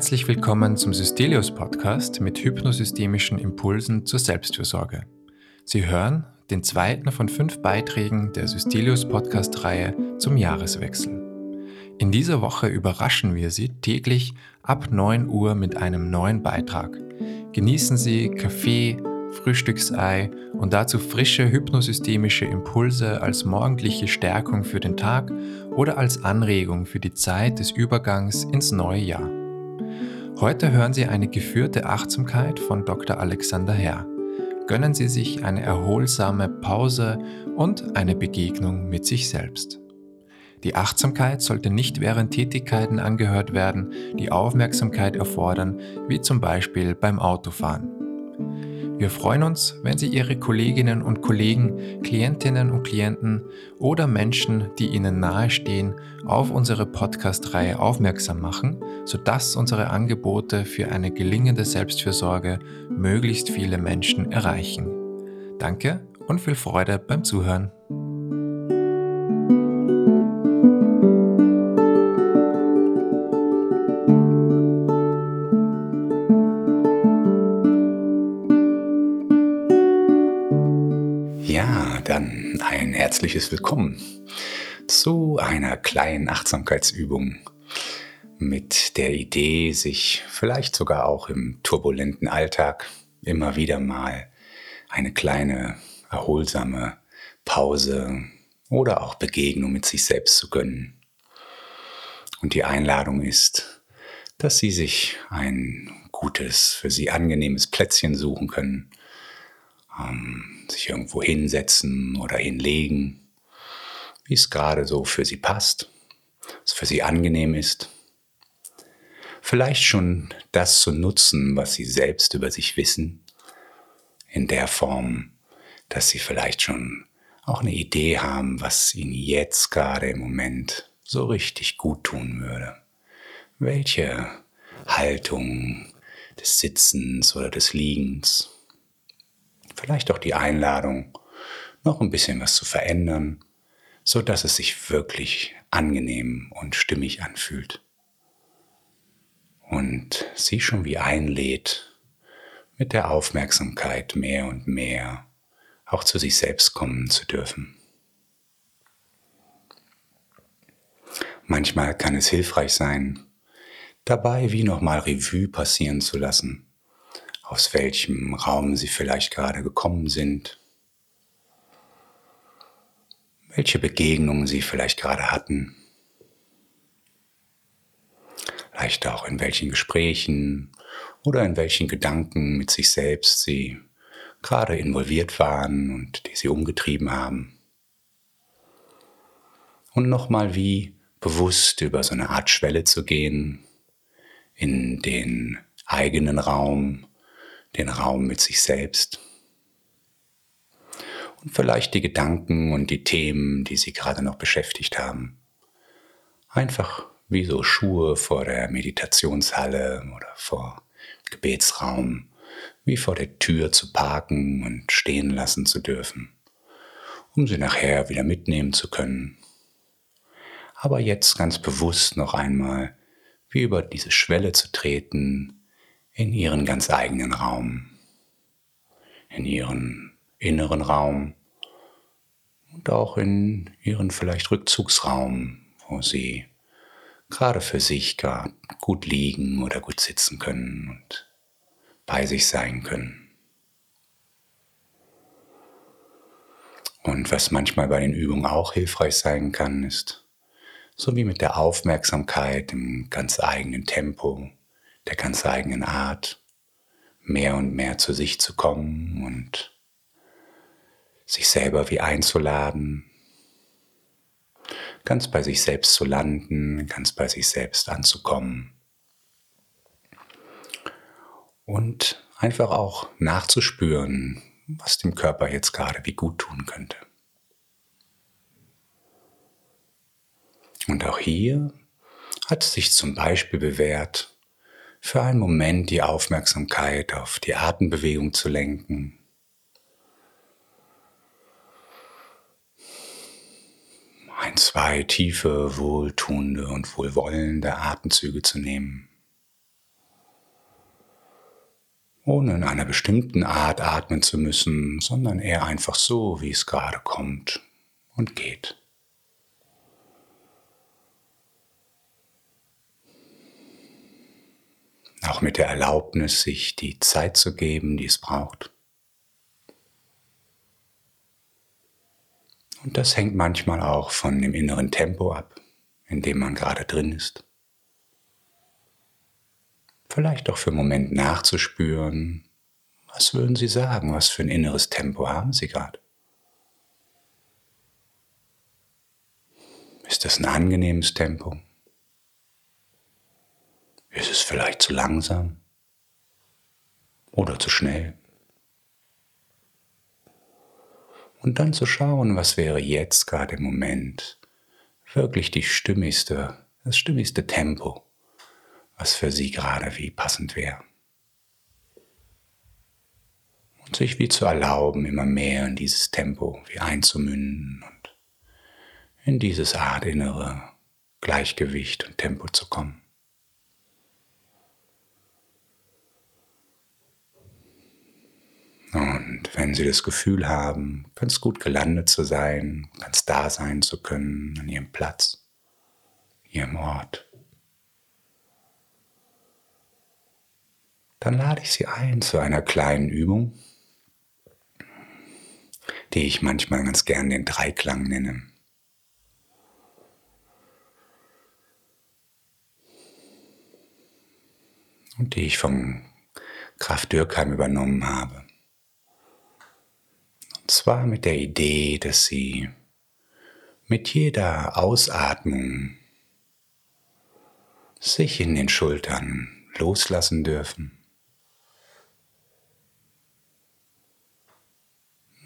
Herzlich willkommen zum Systelius Podcast mit hypnosystemischen Impulsen zur Selbstfürsorge. Sie hören den zweiten von fünf Beiträgen der Systelius Podcast-Reihe zum Jahreswechsel. In dieser Woche überraschen wir Sie täglich ab 9 Uhr mit einem neuen Beitrag. Genießen Sie Kaffee, Frühstücksei und dazu frische hypnosystemische Impulse als morgendliche Stärkung für den Tag oder als Anregung für die Zeit des Übergangs ins neue Jahr. Heute hören Sie eine geführte Achtsamkeit von Dr. Alexander Herr. Gönnen Sie sich eine erholsame Pause und eine Begegnung mit sich selbst. Die Achtsamkeit sollte nicht während Tätigkeiten angehört werden, die Aufmerksamkeit erfordern, wie zum Beispiel beim Autofahren. Wir freuen uns, wenn Sie Ihre Kolleginnen und Kollegen, Klientinnen und Klienten oder Menschen, die Ihnen nahestehen, auf unsere Podcast-Reihe aufmerksam machen, sodass unsere Angebote für eine gelingende Selbstfürsorge möglichst viele Menschen erreichen. Danke und viel Freude beim Zuhören. Herzliches Willkommen zu einer kleinen Achtsamkeitsübung mit der Idee, sich vielleicht sogar auch im turbulenten Alltag immer wieder mal eine kleine erholsame Pause oder auch Begegnung mit sich selbst zu gönnen. Und die Einladung ist, dass Sie sich ein gutes, für Sie angenehmes Plätzchen suchen können, ähm, sich irgendwo hinsetzen oder hinlegen, wie es gerade so für sie passt, was für sie angenehm ist. Vielleicht schon das zu nutzen, was sie selbst über sich wissen, in der Form, dass sie vielleicht schon auch eine Idee haben, was ihnen jetzt gerade im Moment so richtig gut tun würde. Welche Haltung des Sitzens oder des Liegens vielleicht auch die Einladung, noch ein bisschen was zu verändern, so dass es sich wirklich angenehm und stimmig anfühlt. Und sie schon wie einlädt, mit der Aufmerksamkeit mehr und mehr auch zu sich selbst kommen zu dürfen. Manchmal kann es hilfreich sein, dabei wie nochmal Revue passieren zu lassen, aus welchem Raum Sie vielleicht gerade gekommen sind, welche Begegnungen Sie vielleicht gerade hatten, vielleicht auch in welchen Gesprächen oder in welchen Gedanken mit sich selbst Sie gerade involviert waren und die Sie umgetrieben haben. Und nochmal wie bewusst über so eine Art Schwelle zu gehen in den eigenen Raum, den Raum mit sich selbst. Und vielleicht die Gedanken und die Themen, die Sie gerade noch beschäftigt haben. Einfach wie so Schuhe vor der Meditationshalle oder vor Gebetsraum, wie vor der Tür zu parken und stehen lassen zu dürfen, um sie nachher wieder mitnehmen zu können. Aber jetzt ganz bewusst noch einmal, wie über diese Schwelle zu treten, in ihren ganz eigenen Raum, in ihren inneren Raum und auch in ihren vielleicht Rückzugsraum, wo sie gerade für sich gar gut liegen oder gut sitzen können und bei sich sein können. Und was manchmal bei den Übungen auch hilfreich sein kann, ist, so wie mit der Aufmerksamkeit im ganz eigenen Tempo, der ganz eigenen Art, mehr und mehr zu sich zu kommen und sich selber wie einzuladen, ganz bei sich selbst zu landen, ganz bei sich selbst anzukommen und einfach auch nachzuspüren, was dem Körper jetzt gerade wie gut tun könnte. Und auch hier hat es sich zum Beispiel bewährt, für einen Moment die Aufmerksamkeit auf die Atembewegung zu lenken. Ein, zwei tiefe, wohltuende und wohlwollende Atemzüge zu nehmen. ohne in einer bestimmten Art atmen zu müssen, sondern eher einfach so, wie es gerade kommt und geht. Auch mit der Erlaubnis, sich die Zeit zu geben, die es braucht. Und das hängt manchmal auch von dem inneren Tempo ab, in dem man gerade drin ist. Vielleicht auch für einen Moment nachzuspüren, was würden Sie sagen, was für ein inneres Tempo haben Sie gerade? Ist das ein angenehmes Tempo? Ist es vielleicht zu langsam oder zu schnell? Und dann zu schauen, was wäre jetzt gerade im Moment wirklich die stimmigste, das stimmigste Tempo, was für Sie gerade wie passend wäre. Und sich wie zu erlauben, immer mehr in dieses Tempo wie einzumünden und in dieses Art innere Gleichgewicht und Tempo zu kommen. Und wenn Sie das Gefühl haben, ganz gut gelandet zu sein, ganz da sein zu können an Ihrem Platz, Ihrem Ort, dann lade ich Sie ein zu einer kleinen Übung, die ich manchmal ganz gern den Dreiklang nenne. Und die ich vom Kraft Dürkheim übernommen habe zwar mit der Idee, dass Sie mit jeder Ausatmung sich in den Schultern loslassen dürfen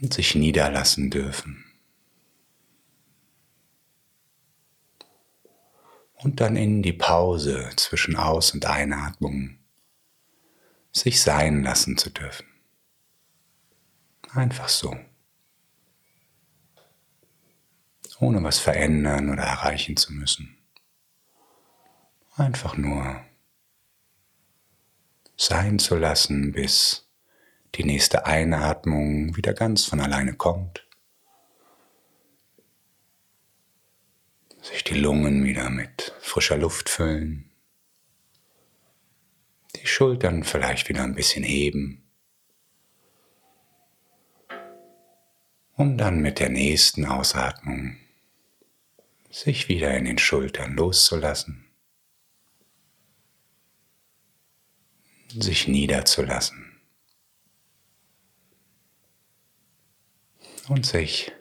und sich niederlassen dürfen. Und dann in die Pause zwischen Aus- und Einatmung sich sein lassen zu dürfen. Einfach so. Ohne was verändern oder erreichen zu müssen. Einfach nur sein zu lassen, bis die nächste Einatmung wieder ganz von alleine kommt. Sich die Lungen wieder mit frischer Luft füllen. Die Schultern vielleicht wieder ein bisschen heben. Um dann mit der nächsten Ausatmung sich wieder in den Schultern loszulassen, sich niederzulassen und sich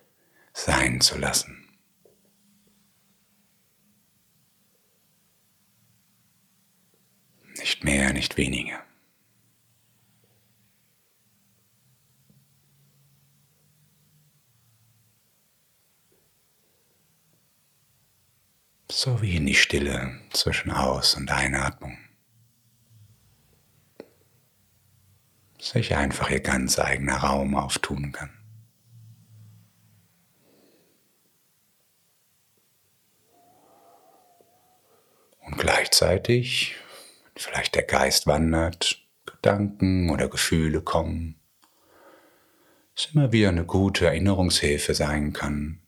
sein zu lassen. Nicht mehr, nicht weniger. So wie in die Stille zwischen Aus- und Einatmung. Sich einfach ihr ganz eigener Raum auftun kann. Und gleichzeitig, vielleicht der Geist wandert, Gedanken oder Gefühle kommen, es immer wieder eine gute Erinnerungshilfe sein kann,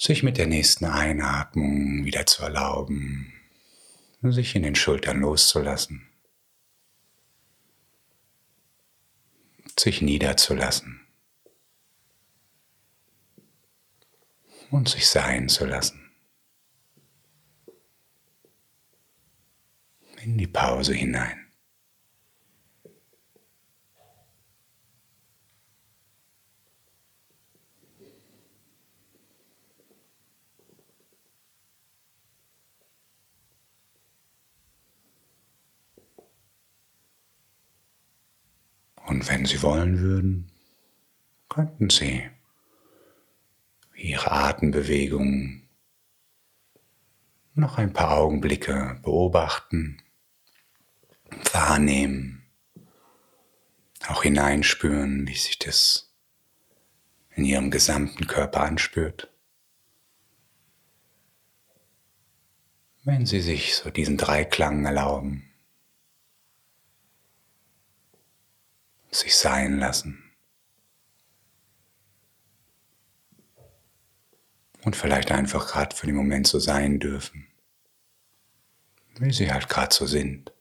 sich mit der nächsten Einatmung wieder zu erlauben, sich in den Schultern loszulassen, sich niederzulassen und sich sein zu lassen. In die Pause hinein. Und wenn Sie wollen würden, könnten Sie Ihre Atembewegungen noch ein paar Augenblicke beobachten, wahrnehmen, auch hineinspüren, wie sich das in Ihrem gesamten Körper anspürt. Wenn Sie sich so diesen Dreiklang erlauben, sich sein lassen. Und vielleicht einfach gerade für den Moment so sein dürfen, wie sie halt gerade so sind.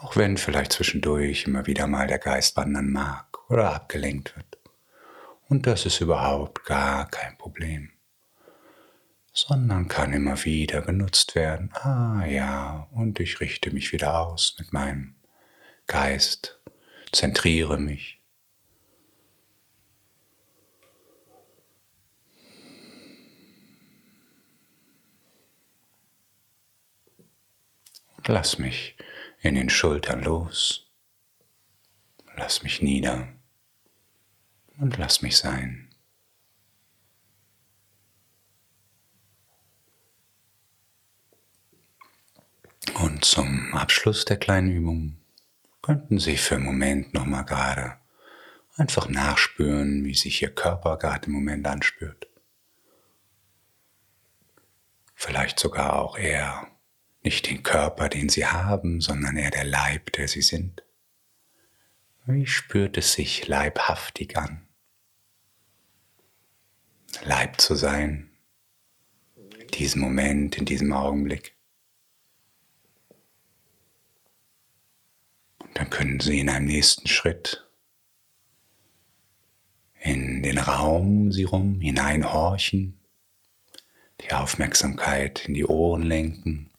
Auch wenn vielleicht zwischendurch immer wieder mal der Geist wandern mag oder abgelenkt wird. Und das ist überhaupt gar kein Problem sondern kann immer wieder genutzt werden. Ah ja, und ich richte mich wieder aus mit meinem Geist, zentriere mich. Lass mich in den Schultern los. Lass mich nieder und lass mich sein. Und zum Abschluss der kleinen Übung könnten Sie für einen Moment nochmal gerade einfach nachspüren, wie sich Ihr Körper gerade im Moment anspürt. Vielleicht sogar auch eher nicht den Körper, den Sie haben, sondern eher der Leib, der Sie sind. Wie spürt es sich leibhaftig an? Leib zu sein, in diesem Moment, in diesem Augenblick. Dann können Sie in einem nächsten Schritt in den Raum um Sie rum hineinhorchen, die Aufmerksamkeit in die Ohren lenken,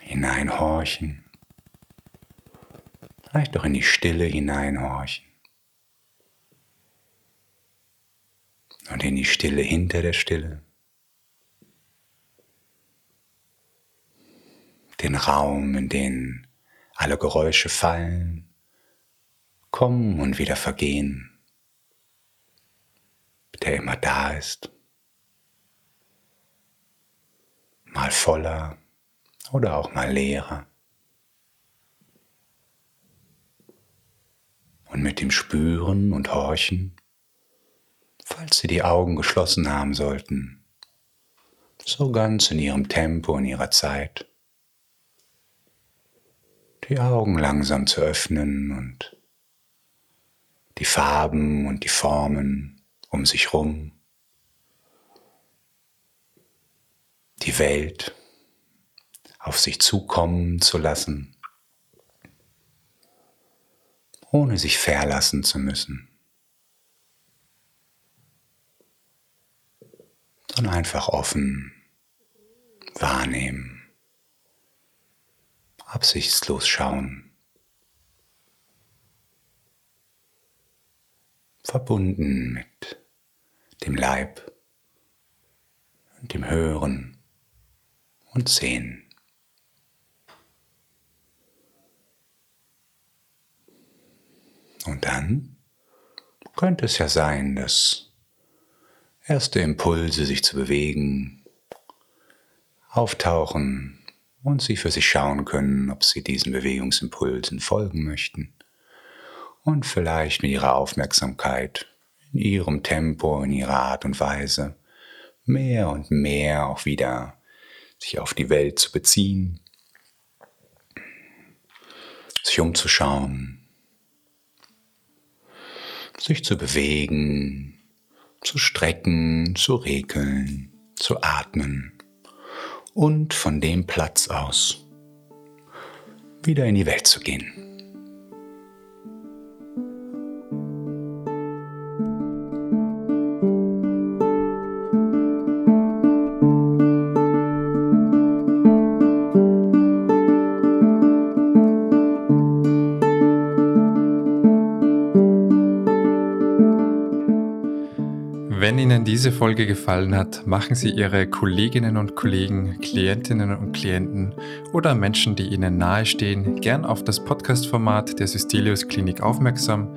hineinhorchen, vielleicht auch in die Stille hineinhorchen und in die Stille hinter der Stille. Den Raum, in den alle Geräusche fallen, kommen und wieder vergehen, der immer da ist, mal voller oder auch mal leerer. Und mit dem Spüren und Horchen, falls Sie die Augen geschlossen haben sollten, so ganz in Ihrem Tempo, in Ihrer Zeit, die Augen langsam zu öffnen und die Farben und die Formen um sich rum, die Welt auf sich zukommen zu lassen, ohne sich verlassen zu müssen, sondern einfach offen wahrnehmen absichtslos schauen. Verbunden mit dem Leib und dem Hören und Sehen. Und dann könnte es ja sein, dass erste Impulse, sich zu bewegen, auftauchen, und sie für sich schauen können, ob sie diesen Bewegungsimpulsen folgen möchten und vielleicht mit ihrer Aufmerksamkeit, in ihrem Tempo, in ihrer Art und Weise mehr und mehr auch wieder sich auf die Welt zu beziehen, sich umzuschauen, sich zu bewegen, zu strecken, zu regeln, zu atmen und von dem Platz aus wieder in die Welt zu gehen. Ihnen diese Folge gefallen hat, machen Sie Ihre Kolleginnen und Kollegen, Klientinnen und Klienten oder Menschen, die Ihnen nahestehen, gern auf das Podcast-Format der Systelius Klinik aufmerksam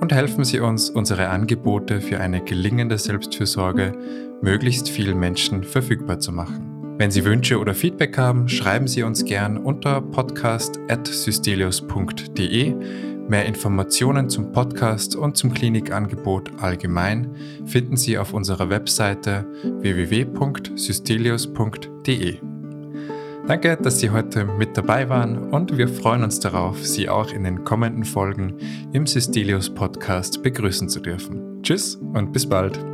und helfen Sie uns, unsere Angebote für eine gelingende Selbstfürsorge möglichst vielen Menschen verfügbar zu machen. Wenn Sie Wünsche oder Feedback haben, schreiben Sie uns gern unter podcast.systelius.de Mehr Informationen zum Podcast und zum Klinikangebot allgemein finden Sie auf unserer Webseite www.systelius.de. Danke, dass Sie heute mit dabei waren und wir freuen uns darauf, Sie auch in den kommenden Folgen im Systelius Podcast begrüßen zu dürfen. Tschüss und bis bald.